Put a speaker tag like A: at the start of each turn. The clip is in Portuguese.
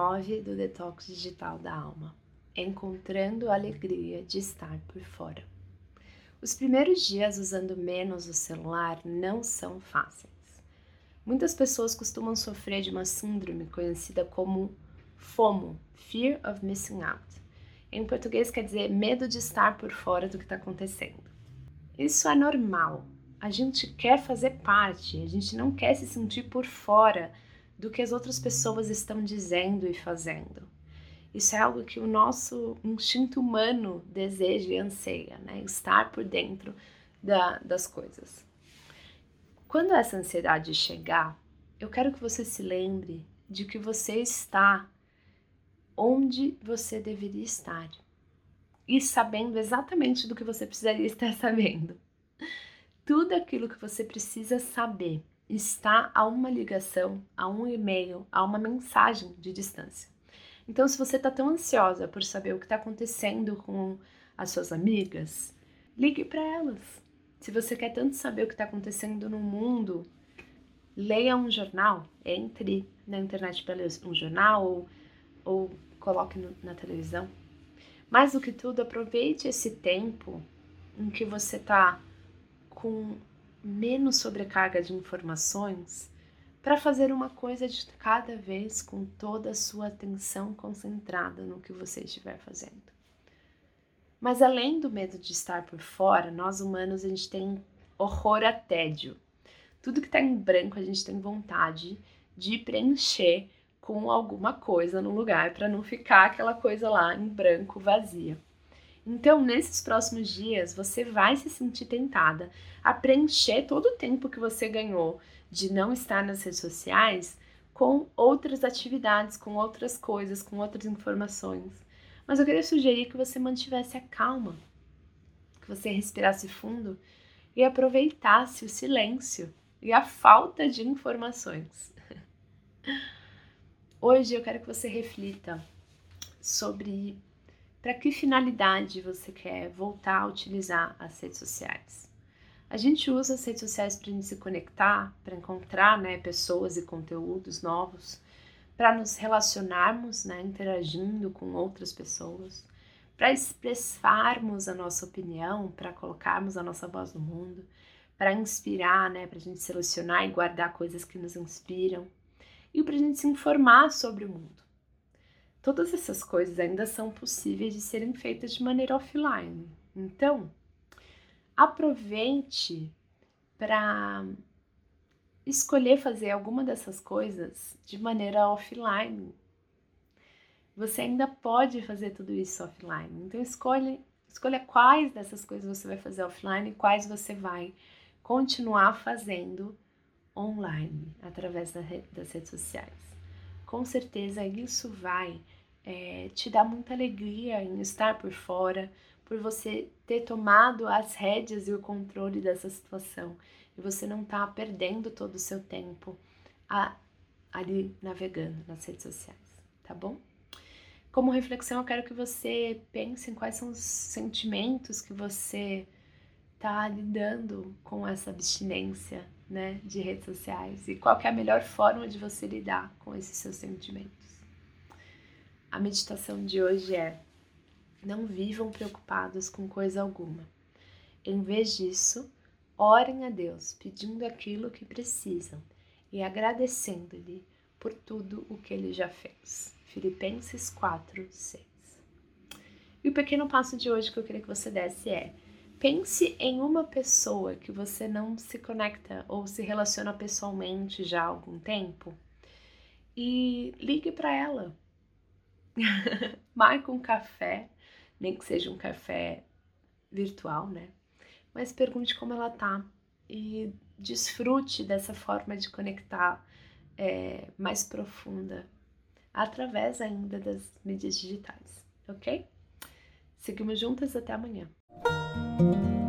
A: 9 do Detox Digital da Alma Encontrando a alegria de estar por fora. Os primeiros dias usando menos o celular não são fáceis. Muitas pessoas costumam sofrer de uma síndrome conhecida como FOMO Fear of Missing Out. Em português quer dizer medo de estar por fora do que está acontecendo. Isso é normal. A gente quer fazer parte, a gente não quer se sentir por fora do que as outras pessoas estão dizendo e fazendo. Isso é algo que o nosso instinto humano deseja e anseia, né? Estar por dentro da, das coisas. Quando essa ansiedade chegar, eu quero que você se lembre de que você está onde você deveria estar e sabendo exatamente do que você precisaria estar sabendo. Tudo aquilo que você precisa saber está a uma ligação, a um e-mail, a uma mensagem de distância. Então, se você está tão ansiosa por saber o que está acontecendo com as suas amigas, ligue para elas. Se você quer tanto saber o que está acontecendo no mundo, leia um jornal, entre na internet para ler um jornal ou, ou coloque no, na televisão. Mais do que tudo, aproveite esse tempo em que você está com menos sobrecarga de informações para fazer uma coisa de cada vez com toda a sua atenção concentrada no que você estiver fazendo. Mas além do medo de estar por fora, nós humanos a gente tem horror a tédio. Tudo que está em branco a gente tem vontade de preencher com alguma coisa no lugar para não ficar aquela coisa lá em branco vazia. Então, nesses próximos dias, você vai se sentir tentada a preencher todo o tempo que você ganhou de não estar nas redes sociais com outras atividades, com outras coisas, com outras informações. Mas eu queria sugerir que você mantivesse a calma, que você respirasse fundo e aproveitasse o silêncio e a falta de informações. Hoje eu quero que você reflita sobre para que finalidade você quer voltar a utilizar as redes sociais? A gente usa as redes sociais para se conectar, para encontrar né, pessoas e conteúdos novos, para nos relacionarmos, né, interagindo com outras pessoas, para expressarmos a nossa opinião, para colocarmos a nossa voz no mundo, para inspirar, né, para a gente selecionar e guardar coisas que nos inspiram e para a gente se informar sobre o mundo. Todas essas coisas ainda são possíveis de serem feitas de maneira offline. Então, aproveite para escolher fazer alguma dessas coisas de maneira offline. Você ainda pode fazer tudo isso offline. Então escolha, escolha quais dessas coisas você vai fazer offline e quais você vai continuar fazendo online através das redes sociais com certeza isso vai é, te dar muita alegria em estar por fora, por você ter tomado as rédeas e o controle dessa situação e você não tá perdendo todo o seu tempo a, ali navegando nas redes sociais, tá bom? Como reflexão, eu quero que você pense em quais são os sentimentos que você tá lidando com essa abstinência né, de redes sociais e qual é a melhor forma de você lidar com esses seus sentimentos. A meditação de hoje é: não vivam preocupados com coisa alguma. Em vez disso, orem a Deus pedindo aquilo que precisam e agradecendo-lhe por tudo o que ele já fez. Filipenses 4, 6. E o pequeno passo de hoje que eu queria que você desse é: Pense em uma pessoa que você não se conecta ou se relaciona pessoalmente já há algum tempo e ligue para ela. Marque um café, nem que seja um café virtual, né? Mas pergunte como ela tá e desfrute dessa forma de conectar é, mais profunda através ainda das mídias digitais, ok? Seguimos juntas até amanhã. thank you